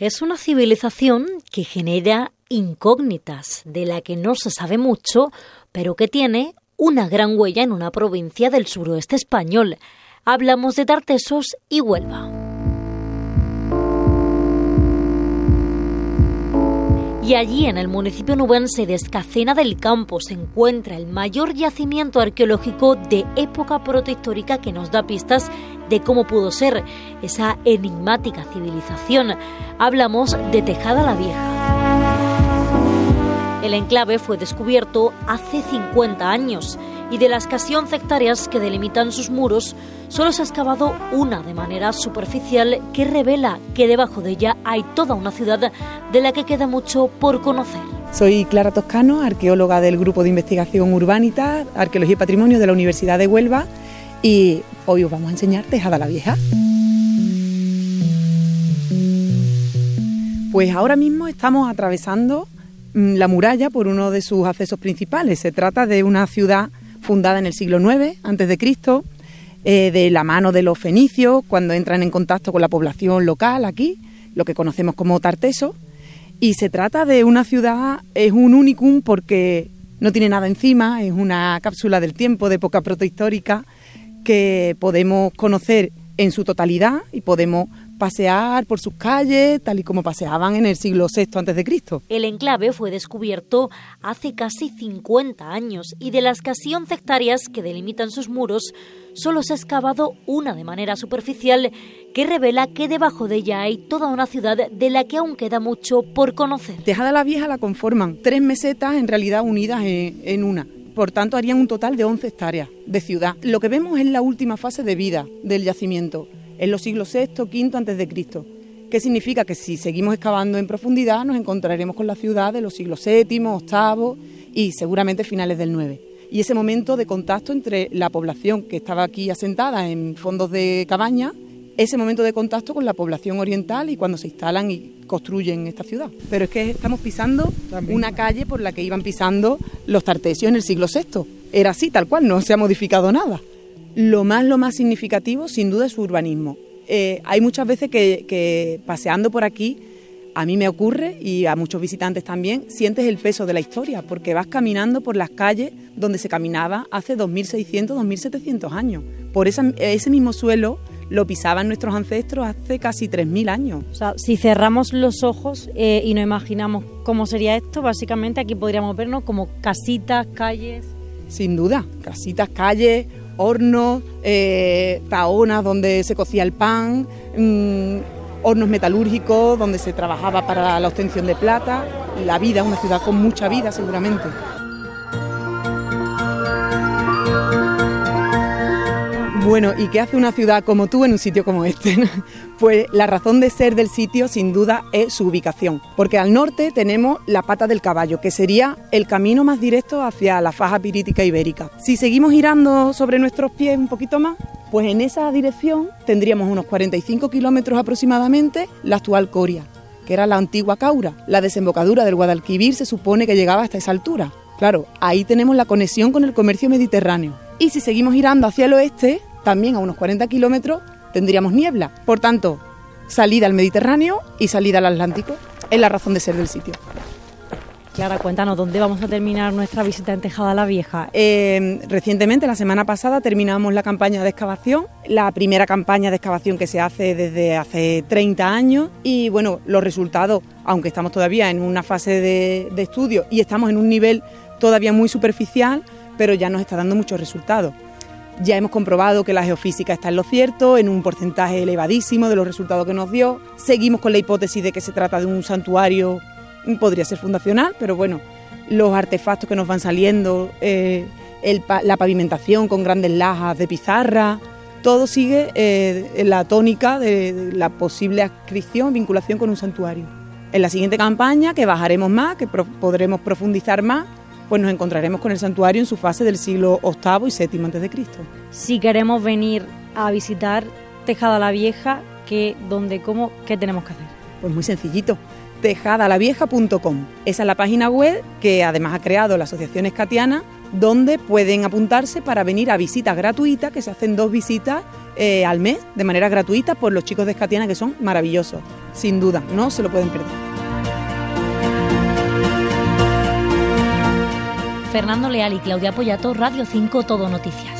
Es una civilización que genera incógnitas, de la que no se sabe mucho, pero que tiene una gran huella en una provincia del suroeste español. Hablamos de Tartesos y Huelva. Y allí, en el municipio nubense de Escacena del Campo, se encuentra el mayor yacimiento arqueológico de época protohistórica que nos da pistas de cómo pudo ser esa enigmática civilización. Hablamos de Tejada la Vieja. El enclave fue descubierto hace 50 años y de las casi 11 hectáreas que delimitan sus muros, solo se ha excavado una de manera superficial que revela que debajo de ella hay toda una ciudad de la que queda mucho por conocer. Soy Clara Toscano, arqueóloga del Grupo de Investigación Urbanita, Arqueología y Patrimonio de la Universidad de Huelva y hoy os vamos a enseñar Tejada la Vieja. Pues ahora mismo estamos atravesando mm, la muralla por uno de sus accesos principales. Se trata de una ciudad fundada en el siglo IX a.C., eh, de la mano de los fenicios, cuando entran en contacto con la población local aquí, lo que conocemos como Tarteso. Y se trata de una ciudad, es un unicum porque no tiene nada encima, es una cápsula del tiempo de época protohistórica que podemos conocer en su totalidad y podemos pasear por sus calles tal y como paseaban en el siglo VI a.C. El enclave fue descubierto hace casi 50 años y de las casi 11 hectáreas que delimitan sus muros, solo se ha excavado una de manera superficial que revela que debajo de ella hay toda una ciudad de la que aún queda mucho por conocer. Tejada la Vieja la conforman tres mesetas en realidad unidas en, en una. Por tanto, harían un total de 11 hectáreas de ciudad. Lo que vemos es la última fase de vida del yacimiento en los siglos VI, V antes de Cristo. ¿Qué significa? Que si seguimos excavando en profundidad nos encontraremos con la ciudad de los siglos VII, VIII y seguramente finales del IX. Y ese momento de contacto entre la población que estaba aquí asentada en fondos de cabaña, ese momento de contacto con la población oriental y cuando se instalan y construyen esta ciudad. Pero es que estamos pisando una calle por la que iban pisando los tartesios en el siglo VI. Era así, tal cual, no se ha modificado nada. Lo más, lo más significativo, sin duda, es su urbanismo. Eh, hay muchas veces que, paseando por aquí, a mí me ocurre y a muchos visitantes también, sientes el peso de la historia, porque vas caminando por las calles donde se caminaba hace 2.600, 2.700 años. Por ese mismo suelo lo pisaban nuestros ancestros hace casi 3.000 años. O sea, si cerramos los ojos eh, y nos imaginamos cómo sería esto, básicamente aquí podríamos vernos como casitas, calles. Sin duda, casitas, calles, hornos, eh, taonas donde se cocía el pan, mm, hornos metalúrgicos donde se trabajaba para la obtención de plata. La vida, una ciudad con mucha vida seguramente. Bueno, ¿y qué hace una ciudad como tú en un sitio como este? Pues la razón de ser del sitio sin duda es su ubicación, porque al norte tenemos la pata del caballo, que sería el camino más directo hacia la faja pirítica ibérica. Si seguimos girando sobre nuestros pies un poquito más, pues en esa dirección tendríamos unos 45 kilómetros aproximadamente la actual Coria, que era la antigua Caura. La desembocadura del Guadalquivir se supone que llegaba hasta esa altura. Claro, ahí tenemos la conexión con el comercio mediterráneo. Y si seguimos girando hacia el oeste, también a unos 40 kilómetros tendríamos niebla. Por tanto, salida al Mediterráneo y salida al Atlántico. Es la razón de ser del sitio. Clara, cuéntanos, ¿dónde vamos a terminar nuestra visita en Tejada la Vieja? Eh, recientemente, la semana pasada, terminamos la campaña de excavación, la primera campaña de excavación que se hace desde hace 30 años y bueno, los resultados, aunque estamos todavía en una fase de, de estudio y estamos en un nivel todavía muy superficial, pero ya nos está dando muchos resultados. Ya hemos comprobado que la geofísica está en lo cierto, en un porcentaje elevadísimo de los resultados que nos dio. Seguimos con la hipótesis de que se trata de un santuario, podría ser fundacional, pero bueno, los artefactos que nos van saliendo, eh, la pavimentación con grandes lajas de pizarra, todo sigue eh, la tónica de la posible adscripción, vinculación con un santuario. En la siguiente campaña, que bajaremos más, que podremos profundizar más, pues nos encontraremos con el santuario en su fase del siglo VIII y VII a.C. Si queremos venir a visitar Tejada la Vieja, ¿qué, dónde, cómo, qué tenemos que hacer? Pues muy sencillito, tejadalavieja.com. Esa es la página web que además ha creado la Asociación Escatiana, donde pueden apuntarse para venir a visitas gratuitas, que se hacen dos visitas eh, al mes de manera gratuita por los chicos de Escatiana, que son maravillosos. sin duda, no se lo pueden perder. Fernando Leal y Claudia Pollato, Radio 5 Todo Noticias.